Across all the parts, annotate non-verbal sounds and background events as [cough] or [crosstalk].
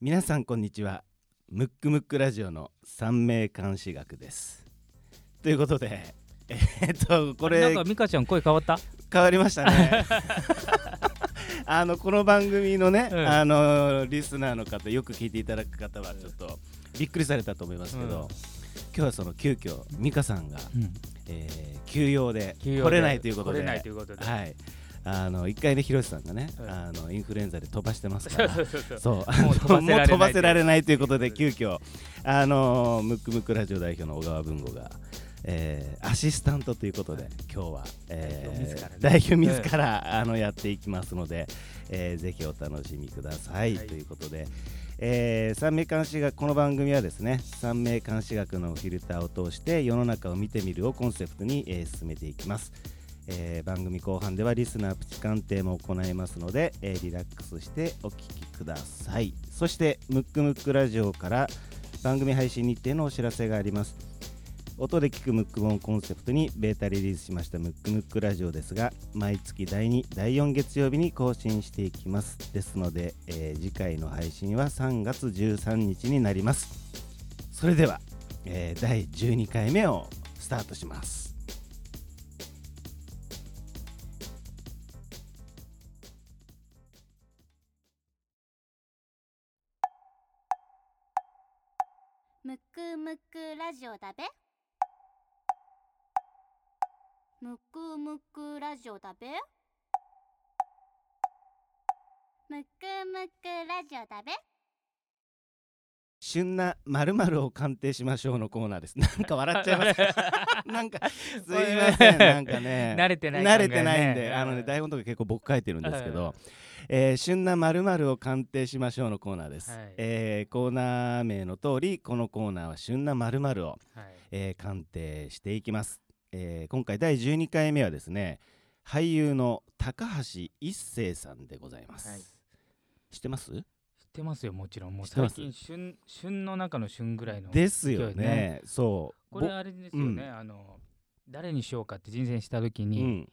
皆さんこんにちは。ムックムックラジオの三名監視学です。ということで [laughs] えーっとこなんれか美香ちゃん声変わった？変わりましたね。[laughs] あのこの番組のね、うん。あのリスナーの方よく聞いていただく方はちょっとびっくりされたと思いますけど、うん。今日はその急遽美香さんが、うん。えー休養で休養で来れないということで来れないということで。はいあの一回ね広瀬さんがね、うん。あのインフルエンザで飛ばしてますから [laughs] そうもう飛ばせられないということで。急遽。あのムックムックラジオ代表の小川文吾が、えーアシスタントということで今日は、えー代表自ら、あのやっていきますので、えーぜひお楽しみください、はい。ということで、えー三名監視学この番組はですね三名監視学のフィルターを通して世の中を見てみるをコンセプトに、えー進めていきますえー番組後半ではリスナープチ鑑定も行いますので、えーリラックスしてお聞きください。そしてムックムックラジオから番組配信日程のお知らせがあります。音で聞くムック本をコンセプトにベータリリースしましたムックムックラジオですが毎月第2第4月曜日に更新していきます。ですので、えー次回の配信は3月13日になります。それでは、えー第12回目をスタートします。ジオだべ？むくむくラジオだべ？むくむくラジオだべ？旬な〇〇を鑑定しましょうのコーナーです。[laughs] なんか笑っちゃいます。[laughs] なんかすいません。なんかね。[laughs] 慣れてない慣れてないんで、うんあのね台本とか結構僕書いてるんですけど、えー旬な〇〇を鑑定しましょうのコーナーです。はいえーコーナー名の通り、このコーナーは旬な〇〇を、はいえー鑑定していきます。えー今回第12回目はですね、俳優の高橋一生さんでございます。はい知ってます？知ってますよもちろんもう最近旬旬の中の旬ぐらいのですよね。そう。これあれですよね、あの誰にしようかって人選した時に、ぼうん、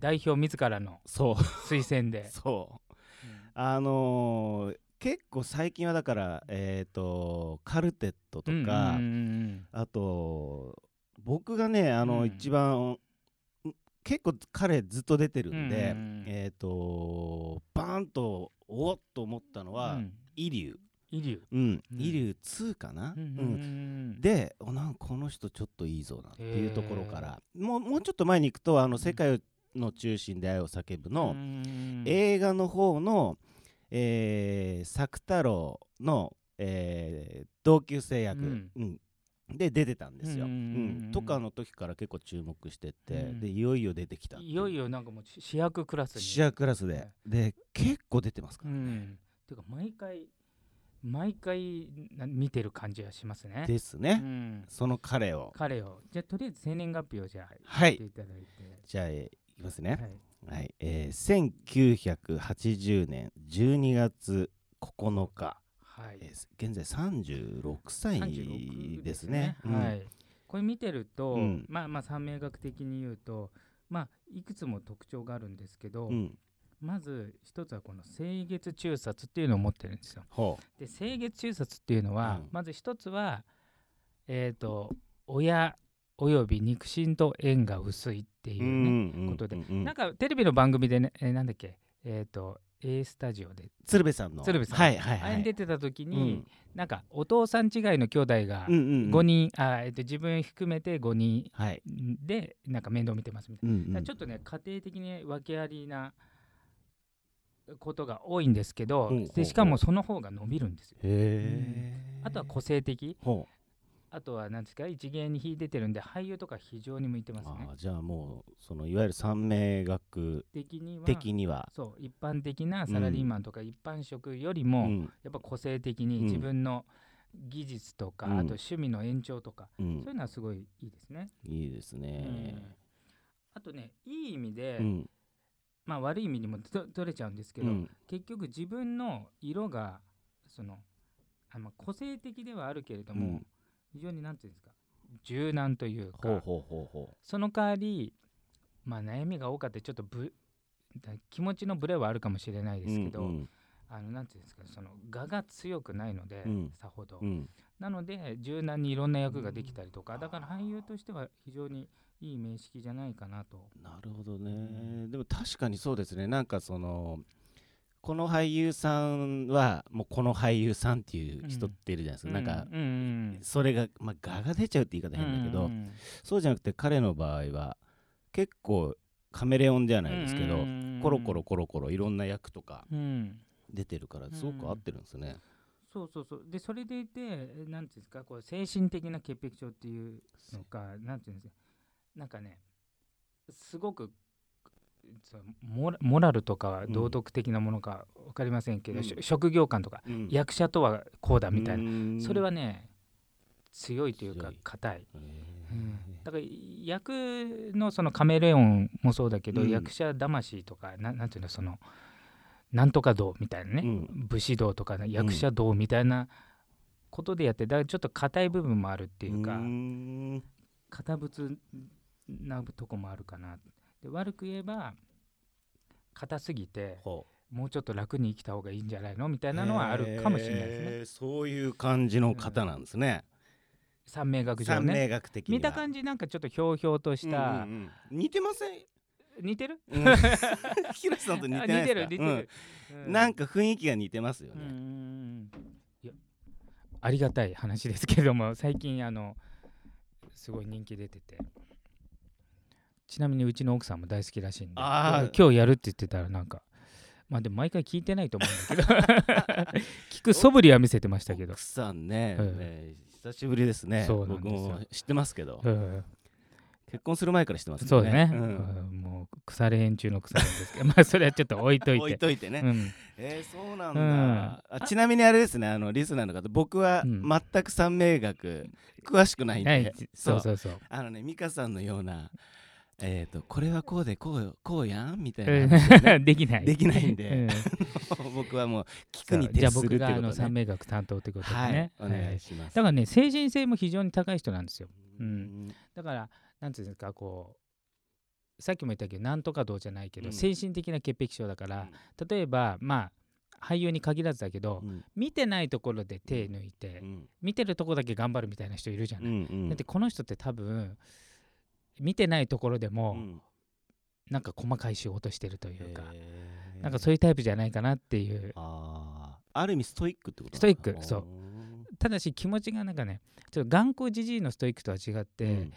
代表自らの。推薦で、[laughs] そううんあのー結構最近はだからえっ、とカルテットとか、あと僕がねあの、うん。一番ん結構彼ずっと出てるんで、えっ、とバーンとおっと思ったのは、うん。イリュウ、イリュウうん。うん。イリュウ2かな、うんでおなんかこの人ちょっといいぞなっていうところかへらもうもうちょっと前に行くとあの世界の中心で愛を叫ぶの、うん。映画の方の、えー、作太郎の、えー同級生役、うん。うん。で出てたんですよ。とかの時から結構注目してって、うん。でいよいよ出てきたいよいよなんかもう主主役クラスに。主役クラスで、はい。で結構出てますから、うん。ていうか毎回毎回な見てる感じはしますね。うですね、ん、その彼を。彼を。じゃあとりあえず生年月日をじゃあはい。言っていただいて、じゃあ、えーいきますね、はい。はい。えー、1980年12月9日、はい。えー現在36歳36ですね。うん。はい、これ見てると、うん。まあまあ三名学的に言うとまあいくつも特徴があるんですけど、うん、まず一つはこの清月中殺っていうのを持ってるんですよ。ほで清月中殺っていうのは、うん。まず一つはえっ、と親および肉親と縁が薄いってういうね、んことで。うんうん。なんかテレビの番組でね、えーなんだっけ？えっ、と A スタジオで。鶴瓶さんの。鶴瓶さん。はいはいはい。あれに出てた時うに、ん。なんかお父さん違いの兄弟がうんうんうん。5人、あえっと自分含めて5人はい、でなんか面倒見てますみたいうんうん。ちょっとね家庭的に訳ありなことが多いんですけど、ほうほうほう。でしかもその方が伸びるんですよ。あとは個性的。ほあとは何ですか？一芸に秀でてるんで俳優とか非常に向いてうますね。じゃあもうそのいわゆる三名学的には的には、そう一般的なサラリーマンとか一般職よりも、うん。やっぱ個性的にうん。自分の技術とか、うん。あと趣味の延長とか、うん。そういうのはすごいいいですね。いいですね。あとねいい意味で、うん。まあ悪い意味にもと取れちゃうんですけど、うん。結局自分の色がそのあまあ個性的ではあるけれども、うん非常になんていうんですか柔軟というか。ほうほうほうほその代わり、まあ、悩みが多かったりちょっとぶ気持ちのブレはあるかもしれないですけど、うんうん。あのなんていうんですかその我が強くないので、うん。さほど、うん。なので柔軟にいろんな役ができたりとか、だから俳優としては非常にいい名式じゃないかなと。なるほどね、でも確かにそうですね。なんかそのこの俳優さんはもうこの俳優さんっていう人っているじゃないですか、なんかうん。うんそれが、まあ、画が出ちゃうって言い方変だけど、うんうんそうじゃなくて彼の場合は結構カメレオンじゃないですけど、うん。コロコロコロコロいろんな役とかうん。出てるからすごく合ってるんですね。そうそうそう。でそれでいてなんていうんですかこう精神的な潔癖症っていうのかなんていうんですか。なんかねすごくモラモラルとか道徳的なものか分かりませんけど、うん。し職業観とかうん。役者とはこうだみたいな、なそれはね強いというか硬い、へうん。だから役のそのカメレオンもそうだけど、うん。役者魂とかななんていうのそのなんとか道みたいなね、うん。武士道とか、ね、役者道みたいなことでやってだからちょっと硬い部分もあるっていうか、堅物なとこもあるかなで悪く言えば硬すぎてほもうちょっと楽に生きた方がいいんじゃないの？みたういなのはあるかもしれないですね。そういう感じの方なんですね。三名学上三名ね学的見た感じなんかちょっとひょうひょうとした、うんうんうん。似てません？似てる？うん。[laughs] 広瀬さんと似てあない似てる似てる、うん。なんか雰囲気が似てますようんうね。ありがたい話ですけども最近あのすごい人気出ててちなみにうちの奥さんも大好きらしいんで今日やるって言ってたらなんかまあでも毎回聞いてないと思うんだけど。[laughs] 聞く素振りは見せてましたけど。奥、さんね、うんね久しぶりですね。そうなん僕ですよ。も知ってますけど、うん結婚する前から知ってますそうだね、うん。うんもう腐れ縁中の腐れ縁ですけど。[laughs] まあそれはちょっと置いといて。置いといてね。うん。えー、そうなんだ、うん。あちなみにあれですねあのリスナーの方僕はうん。全く三名学詳しくないんで、はい。そうそうそう。あのね美香さんのようなえっ、とこれはこうでこうよこうやん？みたいなね。[laughs] できない。できないんで。うん。[laughs] 僕はもう聞くにじゃあ徹する僕があのっていうことね三名学担当ってことではい、ね、お願はいいします、だからね精神性も非常に高い人なんですよ。うん。だからなんていうんですかこうさっきも言ったけどなんとかどうじゃないけど、うん。精神的な潔癖症だから、例えばまあ俳優に限らずだけど、うん。見てないところで手抜いて、うん。見てるとこだけ頑張るみたいな人いるじゃない、うんうん。だってこの人って多分見てないところでも、うん。なんか細かい仕事してるというか、へー。なんかそういうタイプじゃないかなっていう。あー。ある意味ストイックってことストイックそう。ただし気持ちがなんかねちょっと頑固じじいのストイックとは違って、うん。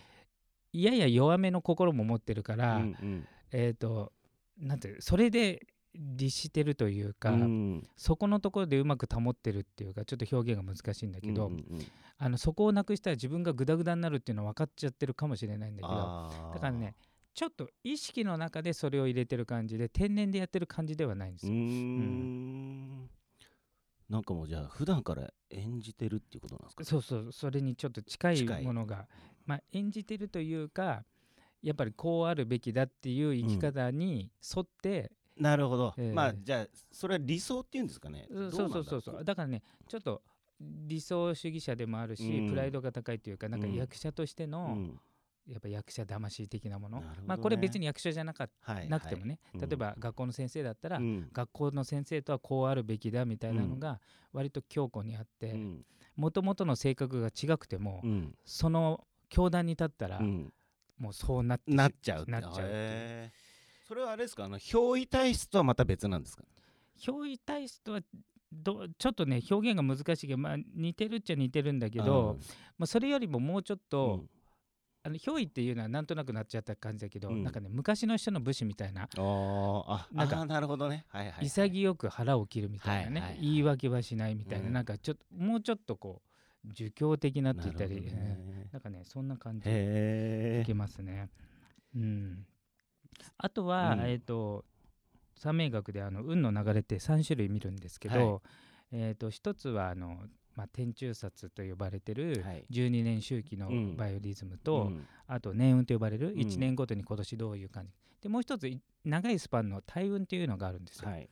やや弱めの心も持ってるから、うんうん。えっ、となんてそれで律してるというか、うん。そこのところでうまく保ってるっていうかちょっと表現が難しいんだけど、うんうんうん。あのそこをなくしたら自分がグダグダになるっていうのは分かっちゃってるかもしれないんだけどだからねちょっと意識の中でそれを入れてる感じで天然でやってる感じではないんですよ。ん。なんかもうじゃあ普段から演じてるっていうことなんですか？そうそう。それにちょっと近い近いものが、まあ、演じてるというかやっぱりこうあるべきだっていう生き方に沿って、なるほど、えーまあじゃあそれは理想っていうんですかね。うんそうそうそうそう。だからねちょっと理想主義者でもあるし、うん。プライドが高いというかなんかうん役者としての、うん。やっぱ役者魂的なもの。ね。まあこれ別に役者じゃなかっはいなくてもね、はい例えば学校の先生だったら、うん。学校の先生とはこうあるべきだみたいなのが割と強固にあってうん。もともとの性格が違くても、うん。その教団に立ったら、うん。もうそうなっなっちゃう。なっちゃうっていう。へーそれはあれですか？あの憑依体質とはまた別なんですか？憑依体質とはどちょっとね表現が難しいけど、まあ、似てるっちゃ似てるんだけど、まあ、それよりももうちょっうん。と、あの憑依っていうのはなんとなくなっちゃった感じだけど、うん。なんかね昔の人の武士みたいなあなんかなるほどね。はいはいはい。潔く腹を切るみたいなね、はいはいはい。言い訳はしないみたいな、うん。なんかちょっともうちょっとこう儒教的なって言ったりなね。うん。かねそんな感じへいけますね。うん、あとは、うん。えっ、と三名学であの運の流れって3種類見るんですけど、えー、と一つはあの、まあ、天中札と呼ばれてるはい。12年周期のうん。バイオリズムと、うん。あと年運と呼ばれるうん。1年ごとに今年どういう感じ、でもう一つい長いスパンの大運というのがあるんですよ。はい。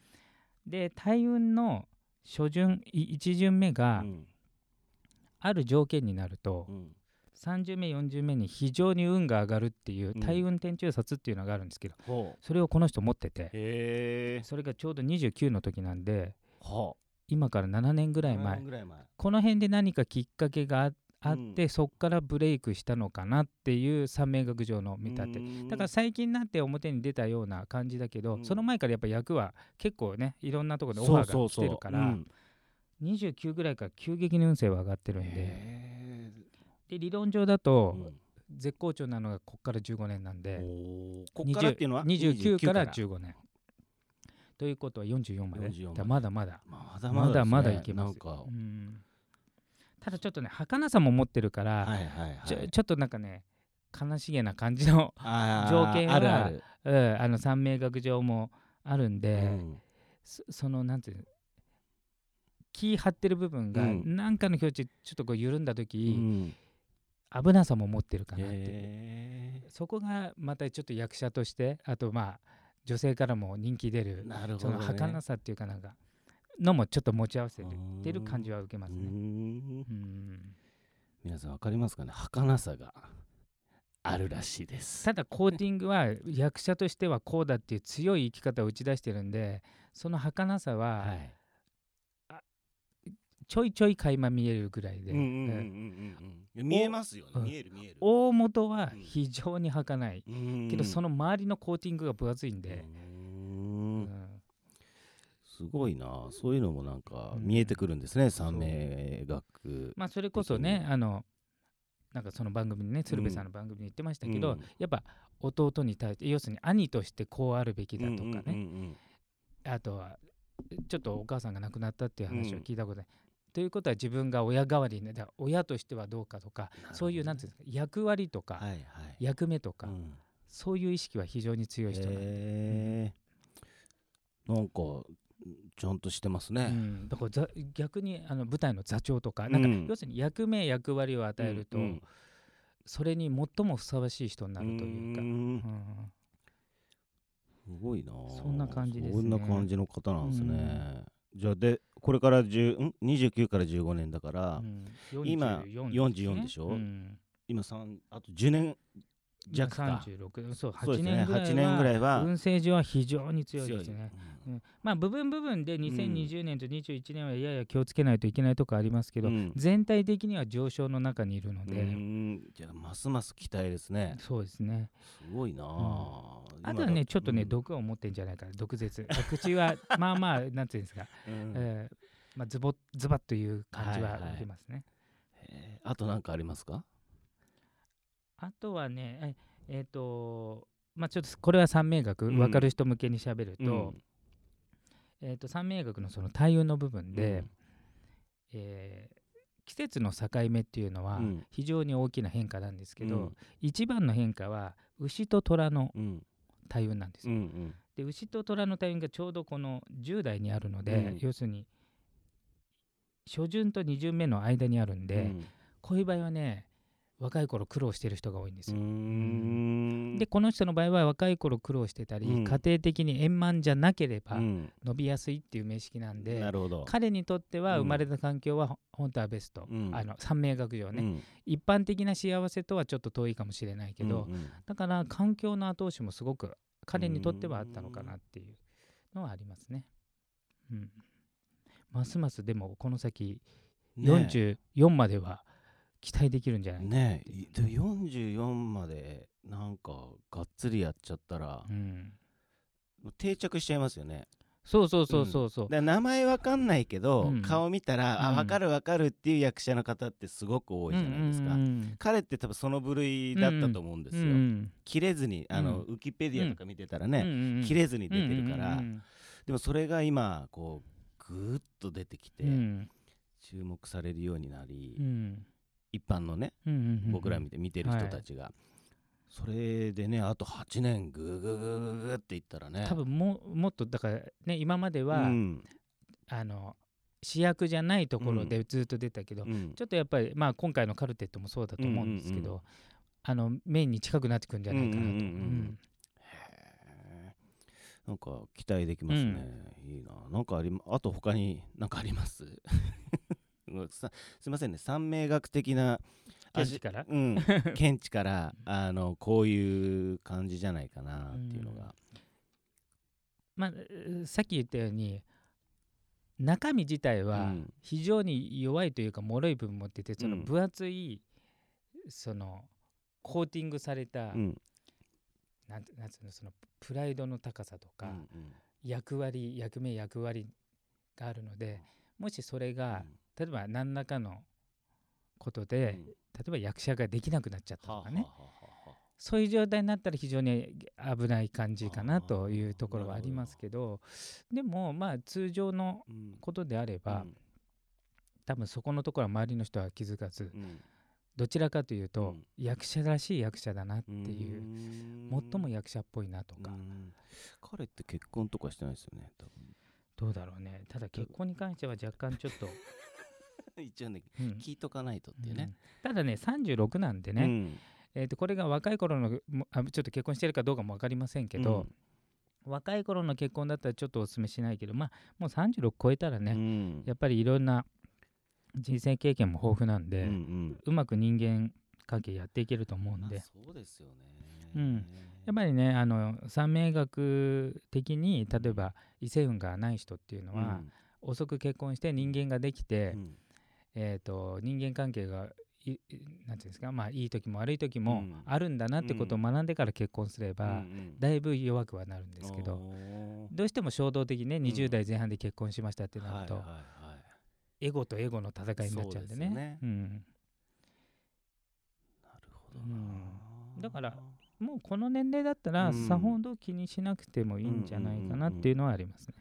で大運の初順1巡目がうん。ある条件になると、うん3巡目4巡目に非常に運が上がるっていううん。大運天中札っていうのがあるんですけど、ほう。それをこの人持っててそれがちょうど29の時なんでは今から7年ぐあらい前。7年ぐらい前。この辺で何かきっかけがああって、うん。そっからブレイクしたのかなっていう三名学上の見立て。だから最近になって表に出たような感じだけど、うん。その前からやっぱ役は結構ねいろんなところでオファーが来てるからうん。29ぐらいから急激に運勢は上がってるんで。へで理論上だーとうん。絶好調なのがこっから15年なんで、こっからっていうのは？20 29から。29 15年。ということは44まで。44だからまだまだ。まだまだまだいけます。ただちょっとね儚さも持ってるから、ちょちょっとなんかね悲しげな感じの、条件はあるある。うん、あの三名学上もあるんで、うん。そそのなんていうの気張ってる部分がうん。何かの境地ちょっとこう緩んだう時、ん危なさも持ってるかなっていう、へそこがまたちょっと役者としてあとまあ女性からも人気出るーなるほそのどね儚さっていうかなんかのもちょっと持ち合わせてる感じは受けますね。うん。うん。皆さんわかりますかね。儚さがあるらしいです。ただコーティングは役者としてはこうだっていう強い生き方を打ち出してるんでその儚さははいちょいちょい垣間見えるぐらいで、見えますよね。うん。見える見える。大元は非常に儚い、うん。けどその周りのコーティングが分厚いんで、うん。うん。すごいな。そういうのもなんかうん。見えてくるんですね。三名学まあそれこそねあのなんかその番組にね鶴瓶さんの番組に言ってましたけど、うん。やっぱ弟に対して要するに兄としてこうあるべきだとかね、あとはちょっとお母さんが亡くなったっていう話を聞いたことない。ということは自分が親代わりにねだから親としてはどうかとか、どね。そういうなんていうんですか役割とか、はいはい。役目とか、うん。そういう意識は非常に強い人なんで、へー。なんかちゃんとしてますうねん、だからざ逆にあの舞台の座長とかなんか、うん要するに役目役割を与えると、うんそれに最もふさわしい人になるというか、ん。うん。すごいなそんな感じですね。そんな感じの方なんですねじゃあでこれから10ん？29から15年だからうん。今44 44でしょ？うん。今三あと10年弱か36そう8そうですね。年ぐらいは8年ぐらいは。運勢上は非常に強いですね。うん。うん。まあ部分部分で2020年と21年はやや気をつけないといけないとこありますけど、うん。全体的には上昇の中にいるのうで、ん。じゃあますます期待ですね。そうですね。すごいなあ。あとはね、ちょっとね、うん。毒を持ってんじゃないかな、毒舌。口は、[laughs] まあまあ、なんていうんですか、うん。えーまあ、ズボズバッという感じははいはい。受けますね。へーあと何かありますか？あとはね、えっ、と、まあちょっとこれは三名学、うん。分かる人向けにしゃべると、うん。えー、と三名学のその対運の部分で、うん。えー季節の境目っていうのはうん。非常に大きな変化なんですけど、うん。一番の変化は牛と虎のうん。対運なんです。よ。うんうん。で牛と虎の対運がちょうどこの10代にあるので、うん。要するに初旬と二巡目の間にあるんで、うん。こういう場合はね若い頃苦労してる人が多いんですよ。ん。でこの人の場合は若い頃苦労してたり、うん。家庭的に円満じゃなければうん。伸びやすいっていう名式なんで、なるほど。彼にとってはうん。生まれた環境はほ本当はベスト、うん。あの三名学上ね、うん。一般的な幸せとはちょっと遠いかもしれないけど、うんうん。だから環境の後押しもすごく彼にとってはあったのかなっていうのはありますね。うん、ますますでもこの先ね44までは期待できるんじゃないねえで44までなんかがっつりやっちゃったらうん、定着しちゃいますよね。そうそうそうそうそう、で名前わかんないけど、うん。顔見たら、あうん。分かる分かるっていう役者の方ってすごく多いじゃないですか、うんうん彼って多分その部類だったと思うんですよ、うんうん切れずにあの、うウィキペディアとか見てたらうんね、うんうん。切れずに出てるから、うんうんでもそれが今こうぐーっと出てきて、うんうん。注目されるようになり、うん一般のねうんうんうん僕ら見て見てる人たちが、それでねあと8年ぐーぐーぐーぐーっていったらね。多分ももっとだからね今までは、うん。あの主役じゃないところでずっと出たけど、うん。ちょっとやっぱりまあ今回のカルテットもそうだと思うんですけど、うん。うんあのメインに近くなってくるんじゃないかなと。うんうんうんなんか期待できますね、いいな。なんかありまあと他に何かあります？さすいませんね。三名学的な現地から？うん。[laughs] 見地からあのこういう感じじゃないかなっていうのが、まあ、えーさっき言ったように中身自体うはん。非常に弱いというか脆い部分を持っててそのうん。分厚いそのコーティングされた、うん。なんてなんつうのそのプライドの高さとか、うん役割役目役割があるのでもしそれが、例えば何らかのことうんで、うん。例えば役者ができなくなっちゃったはあはあとかね、はあはあ。そういう状態になったら非常に危ない感じかなというところはありますけどでもまあ通常のうん。ことであれば、うん。多分そこのところは周りの人は気づかずうん。どちらかというと、うん。役者らしい役者だなっていうう最も役者っぽいなとか、うん。彼って結婚とかしてないですよね多どうだろうね。ただ結婚に関しては若干ちょっと、分 [laughs] 一応ねうん。聞いとかないとっていうね。うん。ただね36なんでね、うん。えー、とこれが若い頃のもあちょっと結婚してるかどうかも分かりませんけど、若い頃の結婚だったらちょっとお勧めしないけどまあもう36超えたらうね、ん。やっぱりいろんな人生経験も豊富なんうで、んうん。うまく人間関係やっていけると思うんまあで、そうですよね。うん。やっぱりねあの三名学的に例えば異性運がない人っていうのは、遅く結婚して人間ができて、うんえー、と人間関係がいいなんていうんですか、まあ、いい時も悪い時もうん。あるんだなってことを学んでから結婚すれば、だいぶ弱くはなるんですけど、どうしても衝動的にねん。20代前半で結婚しましたってなると、エゴとエゴの戦いになっちゃうんでね。そうですよね。うん、なるほどな。だからもうこの年齢だったらうん。さほど気にしなくてもいいんじゃないかなっていうのはありますね。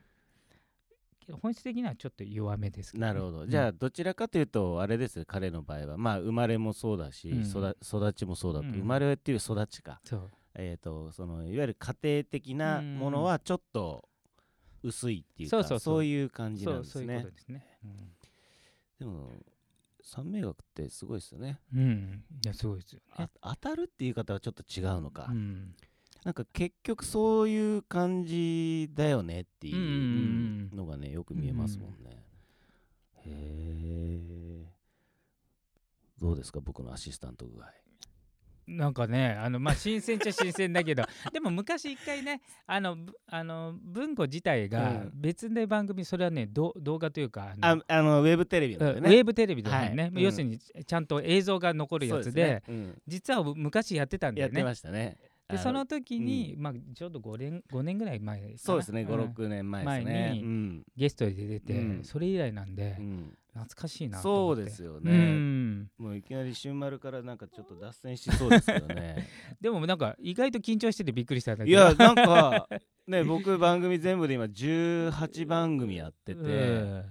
けど本質的にはちょっと弱めですけど、ね、なるほど、うん。じゃあどちらかというとあれです彼の場合は。まあ生まれもそうだし、うん。育育ちもそうだと、うん。生まれっていう育ちか、そう。えー、とそのいわゆる家庭的なものはちょっと薄いっていうか、そうそうそう。いう感じなんですね。ですね。でも三名学ってすごいですよね。うん、うん、いやすごいですよね。あ。当たるっていう方はちょっと違うのか、うんなんか結局そういう感じだよねっていううんうんうんのがねよく見えますもんね、へえどうですか僕のアシスタント具合。なんかねあのまあ新鮮っちゃ新鮮だけど [laughs] でも昔一回ねあのぶあの文庫自体がうん。別で番組それはねど動画というかあのああのウェブテレビうんウのでねェーブテレビでね、はい。うん。要するにちゃんと映像が残るやつでね。うん。実は昔やってたんだよね。やってましたね。あでその時に、まあ、ちょうど5年 ,5 年ぐらい前そうですね。ん。56年前ですね。うん。ゲストで出て、うん。それ以来なんで、うん。懐かしいなとそう思って。ですようねん。もういきなり春丸からなんかちょっと脱線しそうですけどね。[laughs] でもなんか意外と緊張しててびっくりしたんだけいどやなんか [laughs] ね僕番組全部で今18番組やってて、うん。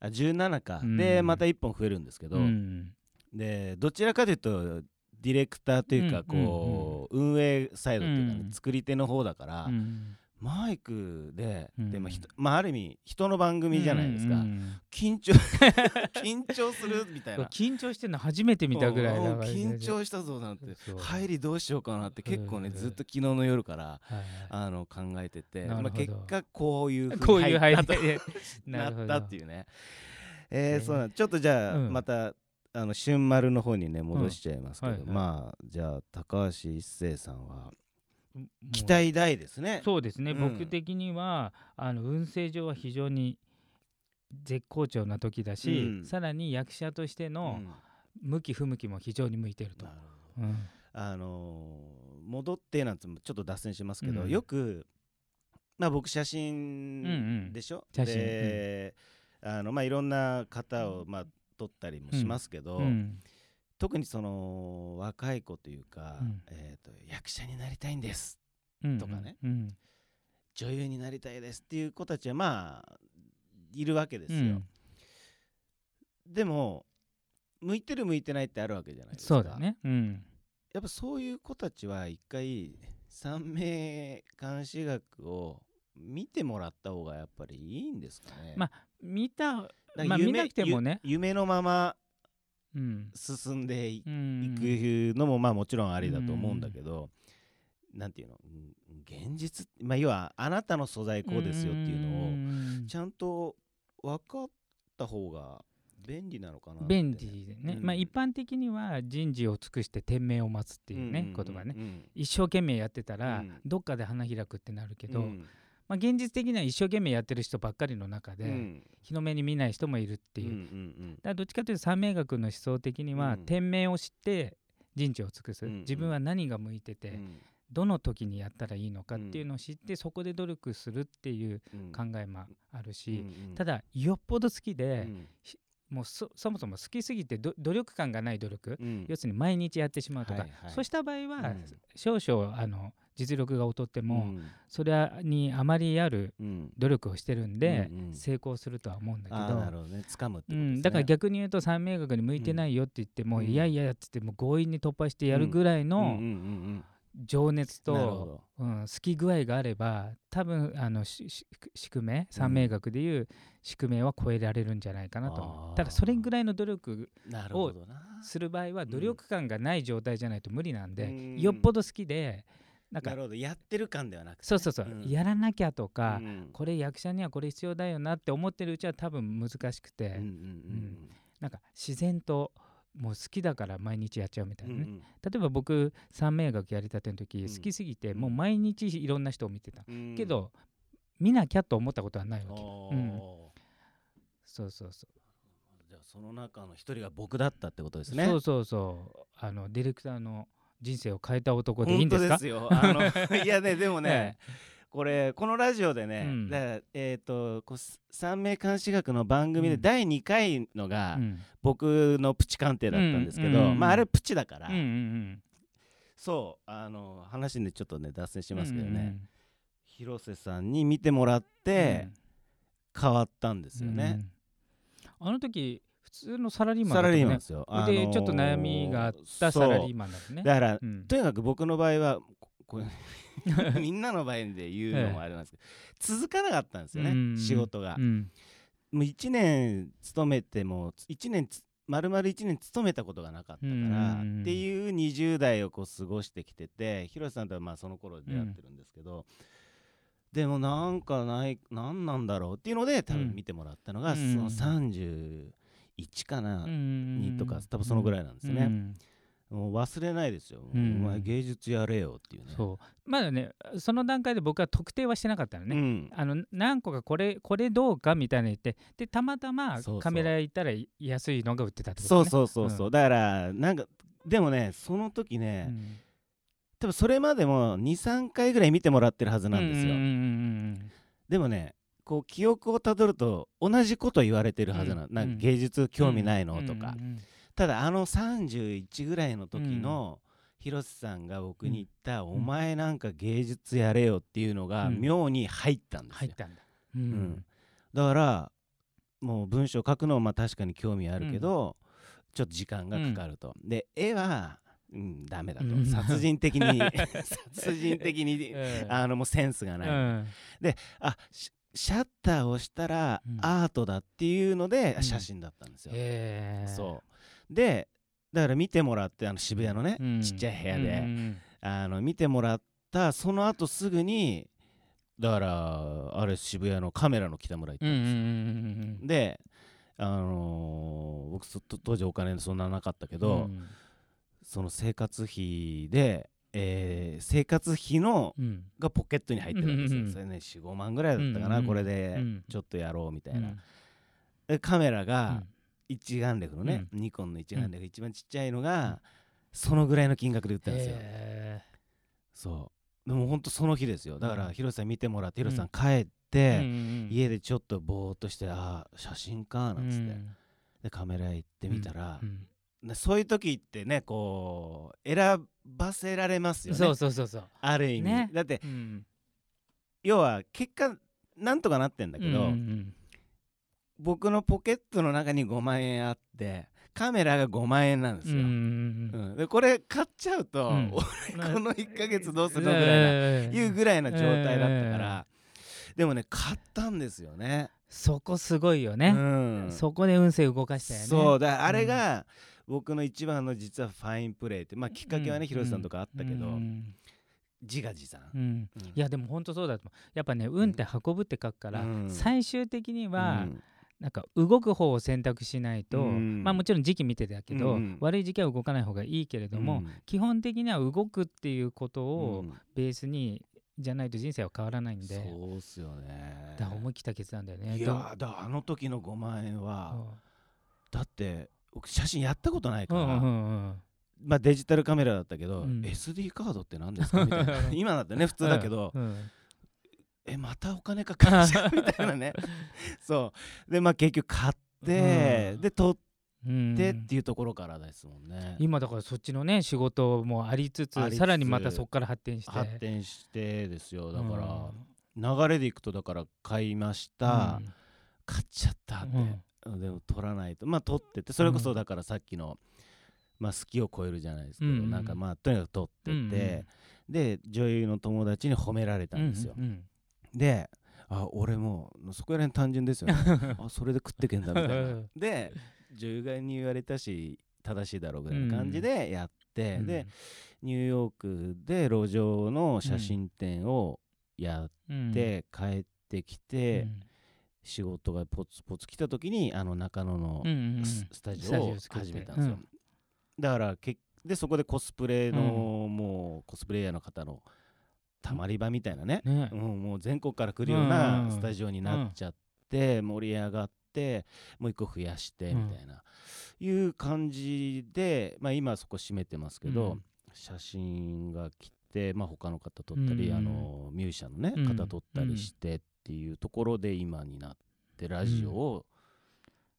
あ17か、うん。でまた1本増えるんですけど、うん。でどちらかというとディレクターというかうん。こう、運営サイドっていうかね、うん。作り手の方だから、うん。マイクで、うん。でまあひとまあ、ある意味人の番組じゃないですか、うん。うん緊張 [laughs] 緊張するみたいな。緊張してるの初めて見たぐらいだから緊張したぞなんて。入りどうしようかなって結構ねうんずっと昨日の夜からはいはい。あの考えてて、まあ、結果こういうふ [laughs] こういう入り [laughs] なったっていうね。えーえーそうちょっとじゃあ、うん。またあの春丸の方にね戻しちゃいますけど、はいはいまあじゃあ高橋一生さんは期待大ですね。そうですね、うん。僕的にはあの運勢上は非常に絶好調な時だし、うん。さらに役者としてうん。の向き不向きも非常に向いてると。あのー戻ってなんてちょっと脱線しますけど、うん。よくまあ僕写うんう真ん。でしょ、写真で、あのまあいろんな方をまあ撮ったりもしますけど、うん。特にその若い子というか、うん。えー、と役者になりたいんですうん。とかね。うん。女優になりたいですっていう子たちはまあいるわけですよ、うん。でも向いてる向いてないってあるわけじゃないですか。そうだね、うん、やっぱそういう子たちは一回三名監視学を見てもらった方がやっぱりいいんですかね。まあ見た、まあ見なくてもね。ゆ夢のままうん。進んでいうん、くのもまあもちろんありだと思うんだけど、なんていうの？うん現実、まあ、要はあなたの素材こうですよっていうのをん。ちゃんと分かった方が便利なのかな便利でね、うん。まあ一般的には人事を尽くして天命を待つっていうね、んんんことがね。うん一生懸命やってたら、うん。どっかで花開くってなるけど、うんまあ、現実的には一生懸命やってる人ばっかりの中で、うん。日の目に見ない人もいるっていう、うんうんだからどっちかというと三名学の思想的には、うん。天命を知って人知を尽くす、うんうん。自分は何が向いてて、うん。どの時にやったらいいのかっていうのを知って、そこで努力するっていううん。考えもあるし、うんただよっぽど好きで、うん。もうそそもそも好きすぎてど努力感がない努力、うん。要するに毎日やってしまうとか、はいはい。そうした場合は、うん。少々あの実力が劣っても、うん。それにあまりあるうん。努力をしてるんで、成功するとは思うんだけあどーなるほどね。掴むってことね。うん、だから逆に言うと三名学に向いてないよって言っても、うん。いやいやっつってもう強引に突破してやるぐらいの情熱と、ど。うん、好き具合があれば多分あのしし宿命三名学でいう宿命は超えられるんじゃないかなと思う、あー。ただそれぐらいの努力なるほどな。する場合はん努力感がない状態じゃないと無理なんで、うん。よっぽど好きでなんかなるほど。やってる感ではなくてね。そうそうそう、ん。やらなきゃとか、うん。これ役者にはこれ必要だよなって思ってるうちは多分難しくて、うんうんなんか自然ともう好きだから毎日やっちゃうみたいなね、うんうん。例えば僕三名学やりたての時うん。好きすぎてうん。もう毎日いろんな人を見てた、うん。けど見なきゃと思ったことはないわけ。うん。そうそうそう。じゃあその中の一人が僕だったってことですね。そうそうそう。あのディレクターの人生を変えた男でいいんですか？本当ですよ。あのいやね [laughs] でもね、えこれこのラジオでね、うん。だからえっ、とこ三名監視学の番組でうん。第2回のえがうん。僕のプチ鑑定だったんですけど、うんうんまああれプチだから、うんうんそうあの話でちょっとね脱線しうんますけどね、うんうん広瀬さんに見てもらって変わったんですよね、うんあの時普通のサラリーマンだサラリーマンですよ、あのーでちょっと悩みがあったサラリーマンだね。だから、うん。とにかく僕の場合はここれ [laughs] みんなの場合で言うのもあれなんですけど、続かなかったんですよね、うん。仕事が、うん。もう1年勤めても1年つ丸々1年勤めたことがなかったから、うんっていう20代をこう過ごしてきてて広瀬さんとはまあその頃出会ってるんですけど、でもなんかない何なんだろうっていうので多うん。分見てもらったのが、うん。その31かな、にとか多分そのぐらいなんですね。うんもう忘れないですよ、うんお前芸術やれよっていうね。そう。まだねその段階で僕は特定はしてなかったのね、うん。あの何個かこれこれどうかみたいなの言ってでたまたまカメラ屋行ったら安いのが売ってたってことね。そうそうそうそう、うだからなんかでもねその時ね、うん。多分それまでも23回ぐらい見てもらってるはずなんですよ、でもねこう記憶をたどると同じこと言われてるはずな,、うん。なんか芸術興味ないの、うんとか、うんうん。ただあの31ぐらいの時の広瀬さんが僕に言った、お前なんか芸術やれよっていうのがうん。妙に入ったんですよ、だ、からもう文章書くのはまあ確かに興味あるけど、ちょっと時間がかかると、で絵は、うん、ダメだと、うん。殺人的に [laughs] 殺人的に、ええあのもうセンスがない、うん。あシシャッターをしたらうん。アートだっていうので、うん。写真だったんですよ、へえ。そう。でだから見てもらってあの渋谷のね、うん。ちっちゃい部屋で、うんあの見てもらったその後すぐにだからあれ渋谷のカメラの北村行ったうんうんうんですよ、んであのー僕当時お金そんななかったけうん。ど、その生活費で、えー生活費のうん。がポケットに入ってるんですよ、うんうんうんそれね45万ぐらいだったかな、うんうんこれでうん。ちょっとやろうみたいな、うん。でカメラうがん。一眼レフのね、ニコンの一眼レフ、一番ちっちゃいのが、そのぐらいの金額で売ってるんですよ、へそう。でもほんとその日ですよ。だかうん。ら広瀬さん見てもらって広瀬さん帰っえて、うんうん家でちょっとぼーっとしてああ写真かなんつって、うん。でカメラ屋行ってみたらう、ん。ねそういう時ってねこう選ばせられますよね。そうそうそうそう。ある意味、ね。だってうん。要は結果なんとかなってんだけど、うんうん僕のポケットの中に5万円あってカメラが5万円なんですよ、うんうんこれ買っちゃうと、うん。俺この [laughs] 1ヶ月どうするの？ぐらいな、えーいうぐらいな状態だったから、でもね買ったんですよね。そこすごいようね、ん、そこで運勢動かしたよね。そう。だあれが僕の一番の実はファインプレーってまあきっかけはね、うん。広瀬さんとかあったけど、うん。自画自賛、うん。うんいやでも本当そうだとやっぱね運って運ぶって書くから、うん。最終的には、うん。なんか動く方を選択しないと、うん。まあもちろん時期見てだけど、うん。悪い時期は動かない方がいいけれども、うん。基本的には動くっていうことをうん。ベースにじゃないと人生は変わらないんでそうっすよね。だ思い切った決断だよね。いやーだあの時の5万円ではもだって僕写真やったことないから、うんうんうんうん。まあデジタルカメラだったけど、うん。SD カードって何ですか？みたいな。[laughs] 今だってね普通だけど、うん。うん。えまたお金かかっちゃうみたいなね。[laughs] そう。でまあ結局買って、うん。で撮うん。ってっていうところからですもんね、今だからそっちのね仕事もありつつさらにまたそこから発展して。発展してですよ。だかうら、流れでいくとだから買いました、ん。買っちゃったって、うんでも取らないと。まあ取っててそれこそだからさっきの、まあ好きを超えるじゃないですけど、うんうん。なんかまあとにかく取ってて、で女優の友達に褒められたんですよ、うんうんであ俺もうそこら辺単純ですよね。[laughs] あそれで食ってけんだみたいな。で女優側に言われたし正しいだろうぐらいの感じでやって、うん。でニューヨークで路上の写真展をやっうん。て帰ってきて、仕事がポツポツ来た時にあの中野のススタジオを始めたんですよ、うん。だからけでそこでコスプレの、もうコスプレイヤーの方のたまり場みたいなね、ね。うん、もう全国から来るようなうん。スタジオになっちゃって、盛り上がってもう一個増やしてみたいな、いう感じで、まあ、今はそこ閉めてますけど、うん。写真が来て、まあ、他の方撮ったり、うん。あのミュージシャンの、ねうん。方撮ったりしてっていうところで今になってラジオを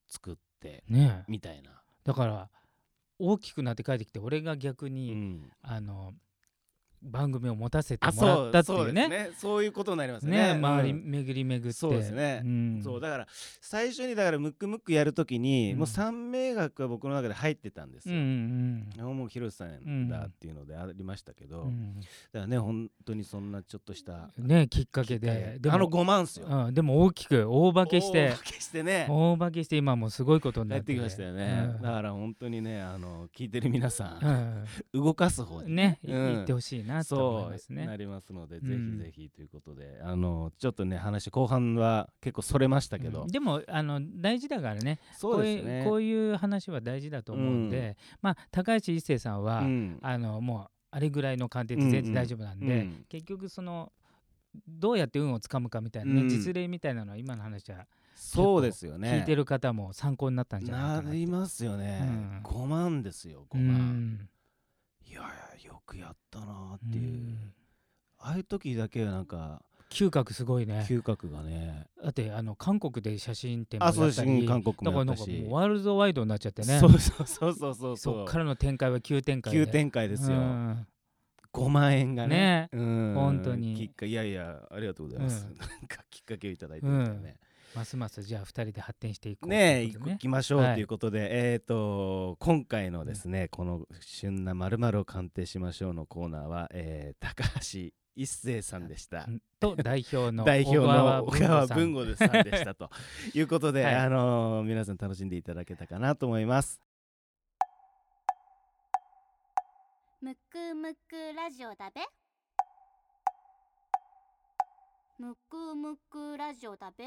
作ってねみたいな。だから大きくなって帰ってきて俺が逆うに、ん。あの番組を持たせてあもらったってそういうねですね。そういうことになりますね。ね周りうん巡り巡って。そうですね。ん。そうだから最初にだからムックムックやるときに、うん。もう三名学は僕の中で入ってたんですうんうよ。ん。あもう広瀬さんだっていうのでありましたけど、うん。だからね本当にそんなちょっっとしたうんねきっかけ。であの5万っすよ。うん、でも大きく大化けして。大化けしてね。大化けして今もうすごいことになって。きましたよね、うん。だから本当にねあの聞いてる皆さん、うん。動かす方にね、いうん。言ってほしいなと思いそうますね。なりますので、うん。ぜひぜひということであのちょっとね話後半は結構それましたけど、うん。でもあの大事だからね。そうですね。こういうこういう話は大事だと思うんで、まあ高橋一生さんは、うん。あのもうあれぐらいの鑑定で全然大丈夫なんで、うん。結局そのどうやって運をつかむかみたいなね、うん。実例みたいなのは今の話はそうですよね。聞いてる方も参考になったんじゃないかなりますよね、うん。5万ですよ5う万、んいやいやよくやったなうっていう、ん。ああいう時だけはなんか嗅覚すごいね。嗅覚がね。だってあの韓国で写真展もやあそうです。ったり韓国だからなんかもやったしもうワールドワイドになっちゃってね。そうそうそうそうそう。そっからの展開は急展開で。急展開ですよ、うん。5万円がね。ね。うん。本当に。きっかいやいやありがとうございます、うん。[laughs] なんかきっかけをいただいてみたいね、ますますじゃあ2人で発展していこうねいうことで行きましょうはい。ということで、えっ、と今回のですね、この旬なまるを鑑定しましょうのコーナーは、えー高橋一生さんでした。うんと代表の [laughs] 代表の小川文吾吾さん。でしたということで、は [laughs] いあのー皆さん楽しんでいただけたかなと思います。むくむくラジオだべ。むくむくラジオだべ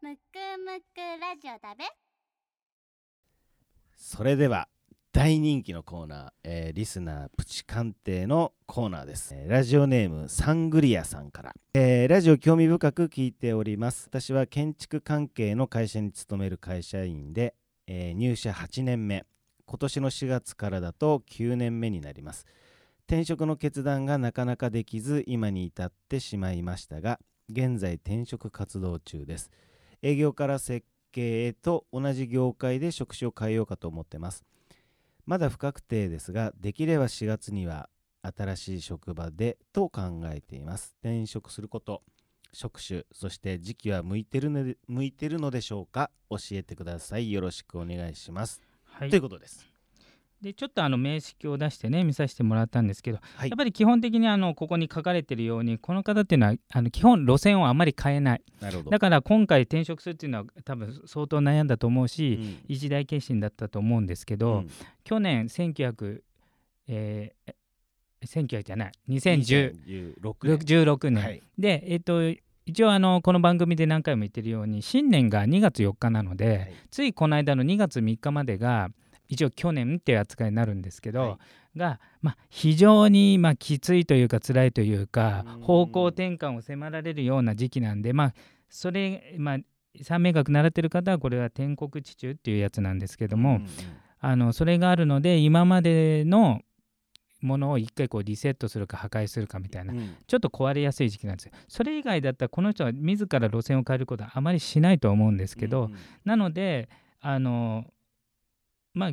むくむくラジオだべ。それでは大人気のコーナー、えーリスナープチ鑑定のコーナーです、えーラジオネームサングリアさんから、えーラジオ興味深く聞いております。私は建築関係の会社に勤める会社員で、え入社8年目。今年の4月からだと9年目になります。転職の決断がなかなかできず今に至ってしまいましたが現在転職活動中です。営業から設計へと同じ業界で職種を変えようかと思ってます。まだ不確定ですができれば4月には新しい職場でと考えています。転職すること職種そして時期は向いてるので向いてるのでしょうか？教えてください。よろしくお願いします、はい。ということですでちょっとあの名式を出してね見させてもらったんですけど、はい。やっぱり基本的にあのここに書かれてるようにこの方っていうのはあの基本路線をあまり変えない。なるほど。だから今回転職するっていうのは多分相当悩んだと思ううし、ん。一大決心だったと思うんですけど、うん。去年1900えー、1900じゃない2016 2016年。年、はい。でえっ、と一応あのこの番組で何回も言ってるように新年が2月4日なので、はい。ついこの間の2月3日までが一応去年っていう扱いになるんですけど、はい。が、まあ、非常にまあきついというか辛いというかうん。方向転換を迫られるような時期なんでまあそれまあ三名学習ってる方はこれは天国地中っていうやつなんですけども、うんうんあのそれがあるので今までのものを一回こうリセットするか破壊するかみたいなうん。ちょっと壊れやすい時期なんですよ。それ以外だったらこの人は自ら路線を変えることはあまりしないと思うんですけど、うん。なのであのまあ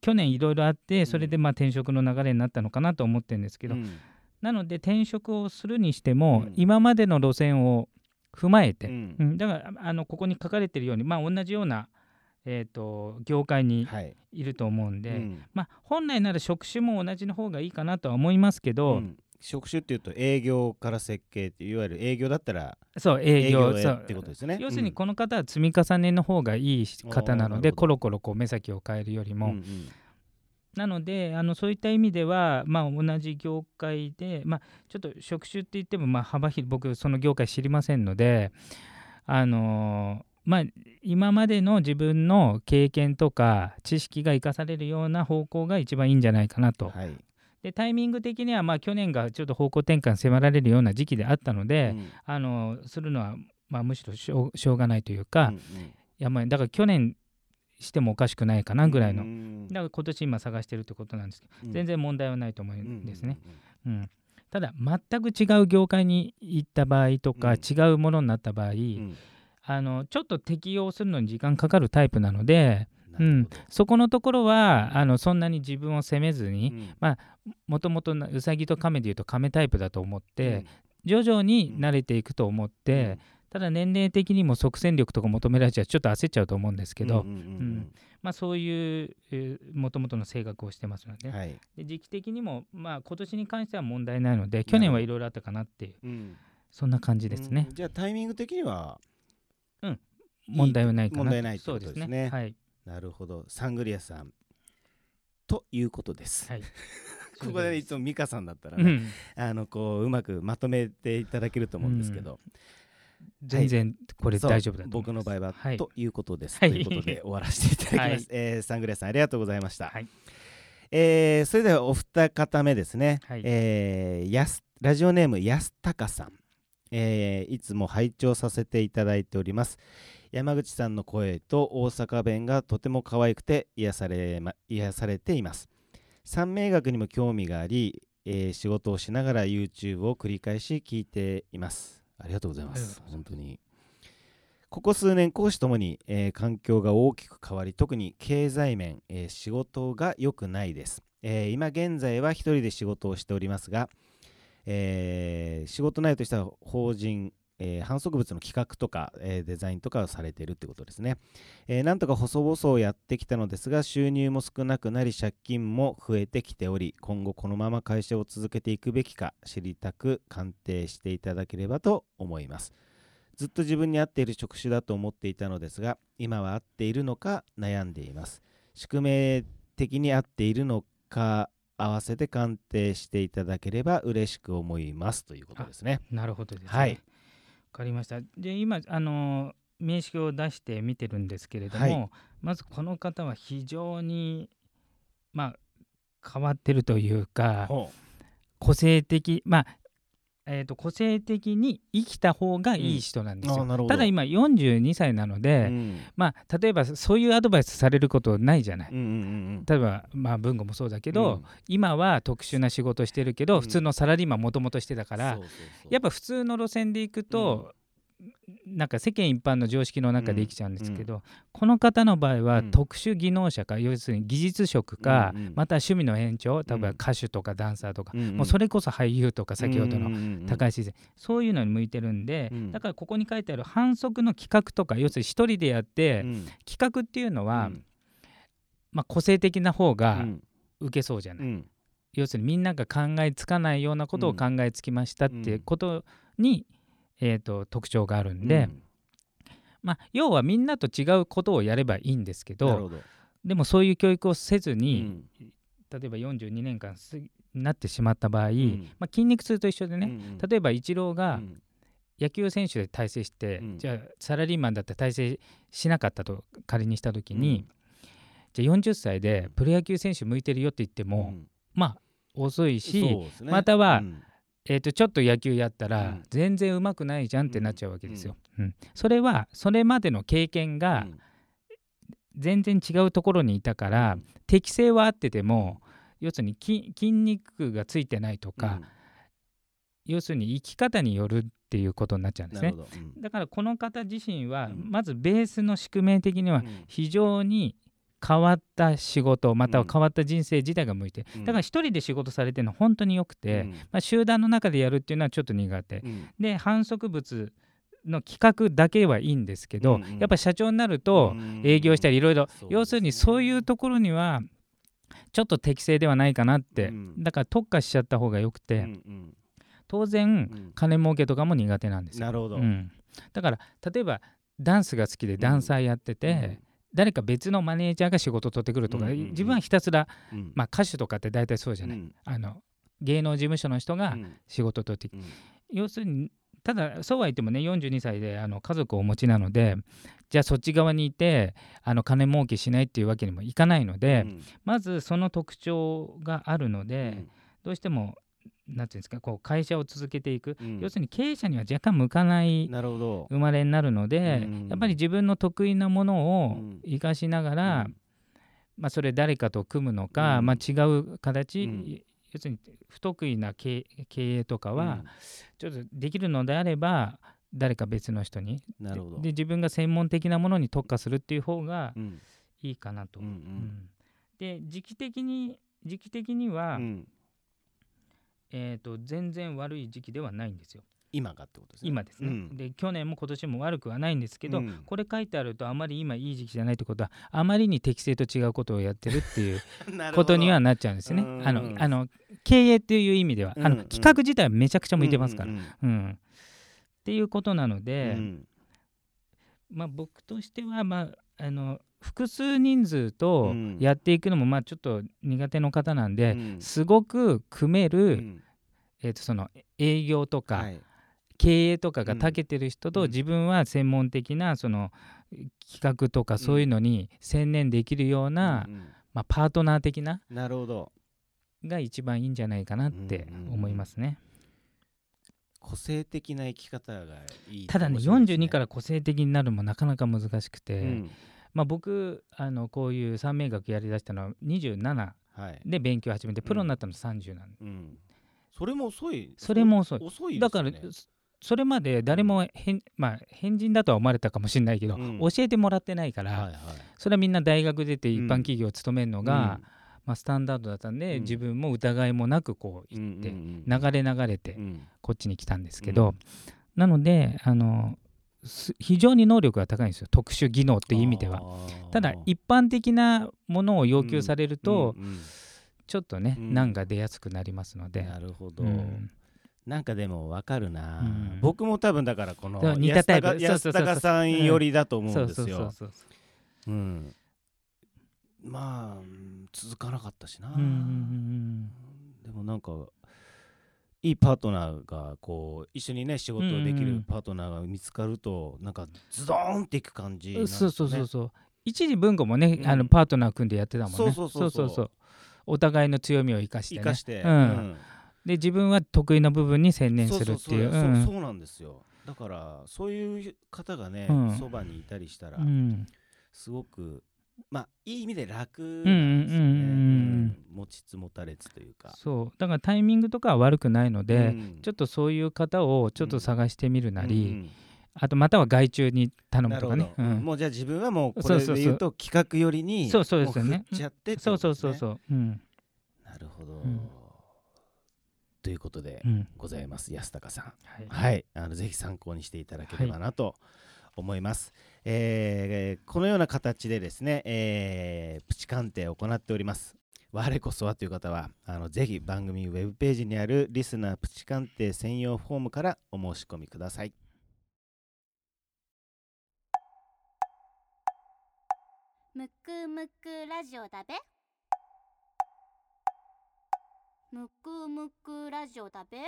去年いろいろあってそれでまあ転職の流れになったのかなと思ってるんですけど、うん。なので転職をするにしても、うん。今までの路線を踏まえて、うん。うん。だからあのここに書かれてるようにまあ同じような、えー、と業界にはい。いると思うんで、うん。まあ本来なら職種も同じの方がいいかなとは思いますけど、うん職種っていうと営業から設計っていわゆる営業だったらそう営業ってことですね。要するにこの方は積み重ねの方がいい方なのでコロコロこう目先を変えるよりも、うんうん。なのであのそういった意味では、まあ、同じ業界で、まあ、ちょっと職種って言ってもまあ幅広い僕その業界知りませんので、あのーまあ、今までの自分の経験とか知識が生かされるような方向が一番いいんじゃないかなと。はいでタイミング的にはまあ去年がちょっと方向転換迫られるような時期であったので、うん。あのするのはまあむしろしょうしょうがないというか、いうんうん。やまあだから去年してもおかしくないかなぐらいの、うん。だから今年今探してるってことなんですけど、うん。全然問題はないと思ううんんですね。うん。うん。ただ全く違う業界に行った場合とか、うん。違うものになった場合、うん。あのちょっと適用するのに時間かかるタイプなのでなるほど。そこのところはあのそんなに自分を責めずにうん。もともとウサギとカメでいうとカメタイプだと思って、うん。徐々に慣れていくと思って、ただ年齢的にも即戦力とか求められちゃうちょっと焦っちゃうと思うんですけど、うんうんうんまあ、そういうもともとの性格をしてますので,、うんはい。で時期的にも、まあ、今年に関しては問題ないので去年はいろいろあったかなっていううん。そんな感じですね。うん。じゃあタイミング的には問題はないかな問題ないそうですことですねね。はい。なるほど。サングリアさん。ということです。はい。[laughs] ここでいつも美香さんだったらねうん。あのこううまくまとめていただけると思うんですけど。全然これ大丈夫だと。僕の場合は、はい。ということです、はい。ということで [laughs] 終わらせていただきます、はい。えーサングリアさんありがとうございました、はい。えーそれではお二方目ですね、はい。えーやすラジオネーム安高さん、えーいつも拝聴させていただいております山口さんの声と大阪弁がとても可愛くて癒され,、ま、癒されています。三名学にも興味があり、えー仕事をしながら YouTube を繰り返し聞いています。ありがとうございます。本当に。ここ数年講師ともに、えー環境が大きく変わり特に経済面、えー仕事が良くないです、えー今現在は一人で仕事をしておりますが、えー仕事内容としては法人、えー反則物の企画とか、えーデザインとかをされているということですね、えーなんとか細々やってきたのですが収入も少なくなり借金も増えてきており今後このまま会社を続けていくべきか知りたく鑑定していただければと思います。ずっと自分に合っている職種だと思っていたのですが今は合っているのか悩んでいます。宿命的に合っているのか合わせて鑑定していただければ嬉しく思いますということですね。なるほどですね。はい。わかりました。で今あの名刺を出して見てるんですけれども、はいまずこの方は非常にまあ変わってるというかほ個性的まあえー、と個性的に生きた方がいい人なんですよ。うんただ今42歳なのうで、うん。まあ例えばそういうアドバイスされることないじゃない。うんうんうん例えば、まあ、文吾もそうだけど、うん。今は特殊な仕事してるけど、うん。普通のサラリーマンもともとしてたから、やっぱ普通の路線で行くと、なんか世間一般の常識の中で生きちゃうんですけど、この方の場合はうん。特殊技能者か、要するに技術職か、うんうん。また趣味の延長例えばうん。歌手とかダンサーとか、うんうん。もうそれこそ俳優とか先ほどのの高橋先生、そういうのに向いてるんで、うん。だからここに書いてある反則の企画とか要するに一人でやって、企画っていうのは、まあ、個性的な方が受けそうじゃない。要するにみんなが考えつかないようなことを考えつきましたっていうことに、えー、と特徴があるんで、まあ、要はみんなと違うことをやればいいんですけどでもそういう教育をせずに、うん。例えば42年間すなってしまった場合、ん。まあ、筋肉痛と一緒でね、うん例えばイチローがうん。野球選手で大成して、うん。じゃあサラリーマンだったら大成しなかったと仮にした時に、じゃあ40歳でプロ野球選手向いてるよって言っても、まあ遅いし、ね。またはうんえー、とちょっと野球やったら、うん。全然うまくないじゃんってなっちゃうわけですよ。うん。それはそれまでの経験がうん。全然違うところにいたから、適性は合ってても要するに筋筋肉がついてないとか、要するに生き方によるっていうことになっちゃうんですね。うん。だからこの方自身はうん。まずベースの宿命的にはうん。非常に変わった仕事またはうん。変わった人生自体が向いてうん。だから一人で仕事されてるのは本当によくて、うん。まあ、集団の中でやるっていうのはちょっと苦手。うん。で反則物の企画だけはいいんですけど、うんうん。やっぱ社長になるとうん。営業したりいろいろ要するにそういうところにはちょっと適正ではないかなって、うん。だから特化しちゃった方がよくて、うんうん。当然うん。金儲けとかも苦手なんですよ。なるほど。うん、だから例えばダンスが好きでダンサーやってて、誰か別のマネージャーが仕事を取ってくるとか、うんうんうん。自分はひたすら、うん。まあ、歌手とかって大体そうじゃない、うん。あの芸能事務所の人がうん。仕事を取ってきて、うん。要するにただそうは言ってもね42歳であの家族をお持ちなのでじゃあそっち側にいてあの金儲けしないっていうわけにもいかないので、うん。まずその特徴があるので、どうしてもなんていうんですかこう会社を続けていく、うん。要するに経営者には若干向かない生まれになるので、うん。やっぱり自分の得意なものをうん。生かしながら、うん。まあ、それ誰かと組むのか、うん。まあ、違う形、うん。要するに不得意な経経営とかは、ちょっとできるのであれば誰か別の人に。うんなるほど。で自分が専門的なものに特化するっていう方がうん。いいかなと。うん。うん。で時期的に時期的には、うんえー、と全然悪い時期ではないんですよ。今がってことですね。今ですね、うん。で去年も今年も悪くはないんですけど、うん。これ書いてあるとあまり今いい時期じゃないってことはあまりに適正と違うことをやってるっていう [laughs] ことにはなっちゃうんですね。うん。あのあの経営っていう意味では、あうん。の企画自体はめちゃくちゃ向いてますから、うんうんっていうことなのうんで、うん。まあ、僕としては、まあ、あの複数人数とうん。やっていくのもまあちょっと苦手の方なんで、うん。すごく組める、うん。えー、とその営業とか、はい。経営とかが長けてる人と、うん。自分は専門的なその企画とかそういうのに専念できるような、うんまあ、パートナー的ななるほど。が一番いいんじゃないかなって思いますね。個性的な生き方がいいただね42から個性的になるもなかなか難しくて、うんまあ、僕あのこういう三名学やりだしたのは27はい。で勉強始めてプロになったの30なん。で、うん。それも遅い。それも遅い。遅いですだからねそれまで誰も変,、まあ、変人だとは思われたかもしれないけど、うん。教えてもらってないから、はいはい。それはみんな大学出て一うん。般企業を勤めるのが、まあ、スタンダードだったんで、うん。自分も疑いもなくこううん行って、うん。流れ流れてうん。こっちに来たんですけど、なのであのす非常に能力が高いんですよ。特殊技能っていう意味では。ただ一般的なものを要求されると、うんうんちょっとね、うん難が出やすくなりますので。なるほど、うん。なんかでもわかるな、うん。僕も多分だからこの似たタイプ。安高さん寄りだと思そううんですよ。まあうん。続かなかったしな、うんうんうん。でもなんかいいパートナーがこう一緒にね仕事をできるパートナーが見つかるとなんかズドーンっていく感じね。そうそうそうそう。一時文庫もね、うん。あのパートナー組んでやってたもんね。そうそうそうそう。そうお互いの強みを生かしてね。生かして、うん。で自分は得意な部分に専念するっていう。そうなんですよ。だからそういう方がねうん。そば、にいたりしたら、うん。すごくまあいい意味で楽うんなんですよね、持ちつ持たれつというか。そう。だからタイミングとかは悪くないので、うん。ちょっとそういう方をちょっと探してみるなり、うんあとまたは外注に頼むとかね、うん。もうじゃあ自分はもうこれそうそうそうで言うと企画寄りにそうそうですよねも振っちゃってそうそうそうそう。うん。なるほど、ん。ということでうん。ございます安高さん。はい。はい、あのぜひ参考にしていただければなと思います。えーこのような形でですね、えープチ鑑定を行っております。我こそはという方はあのぜひ番組ウェブページにあるリスナープチ鑑定専用フォームからお申し込みください。むくむくラジオだべむくむくラジオだべ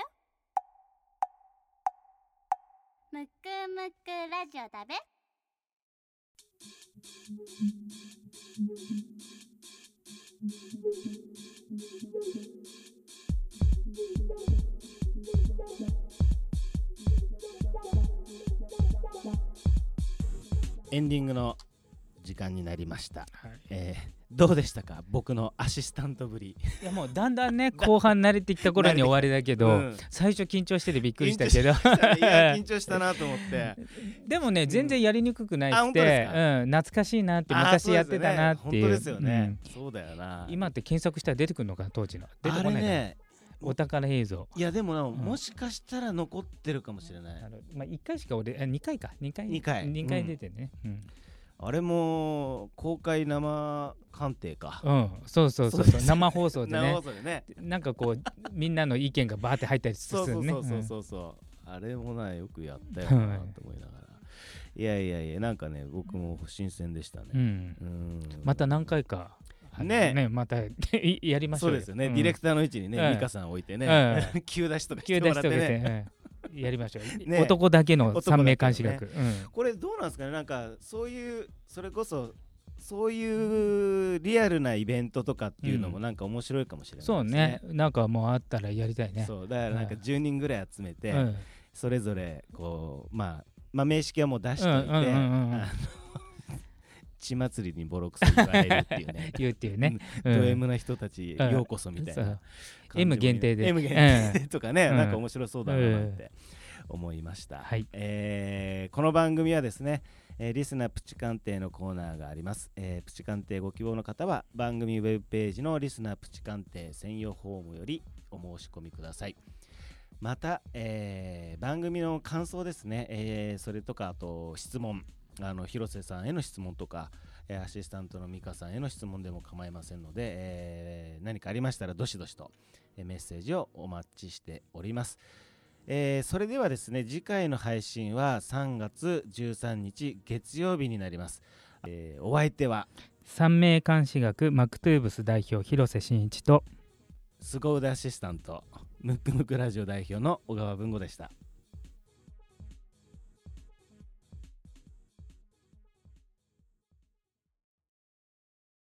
むくむくラジオだべ。エンディングの時間になりました、はい、えーどうでしたか？僕のアシスタントぶり。いやもうだんだんね [laughs] 後半慣れてきた頃に終わりだけど、うん。最初緊張しててびっくりしたけど。[laughs] 緊張したなと思って。[laughs] でもね全然やりにくくなあく本当でて、すか？うん、懐かしいなって昔やってたなっていう。そうですよね。本当ですよね、そうだよな。うん今って検索したら出てくるのかな？当時の。出てあこないお宝映像。いやでもな、ん。もしかしたら残ってるかもしれない。あのまあ、1回しか俺あ2回か。2回。二回。二回出てねあれも公開生鑑定か。うん、うんそうそうそう。そう生放送で生ね放送でね。なんかこうみんなの意見がバーって入ったりすそうるね。そうそうそうそうそう、あれもなよくやったよなと思いながら。いやいやいやなんかね僕も新鮮でしたね。うん。うん。うんまた何回かあのねまた [laughs] やりましょそううですよね、ん。ディレクターの位置にね、うん。美香さん置いてね、う [laughs] 急出しとかし急出してもらってね。うんやりましょう、ね。男だけの三名監視学、うん。これどうなんですかね？なんかそういうそれこそそういうリアルなイベントとかっていうのもうん。なんか面白いかもしれないですそうね。なんかもうあったらやりたいね。そう。だからなんかうん。10人ぐらい集めて、うん。それぞれこうまあまあ名式はもう出しておいて、うんうんうんうんあの血祭りにボロクソ言われるっていうね。[laughs] 言うっていうね、ドうん。M な人たちうんようこそみたいな M 限定で。M 限定。で [laughs] とかね、うん。なんか面白そうだなって思いました、はい。えーこの番組はですね、えーリスナープチ鑑定のコーナーがあります、えープチ鑑定ご希望の方は番組ウェブページのリスナープチ鑑定専用フォームよりお申し込みください。また、えー番組の感想ですね、えーそれとかあと質問あの広瀬さんへの質問とか、えーアシスタントの美香さんへの質問でも構いませんので、えー何かありましたらどしどしと、えーメッセージをお待ちしております。えーそれではですね次回の配信は3月13日月曜日になります、えーお相手は三名監視学マクトゥーブス代表広瀬真一と凄腕アシスタントムックムクラジオ代表の小川文吾でした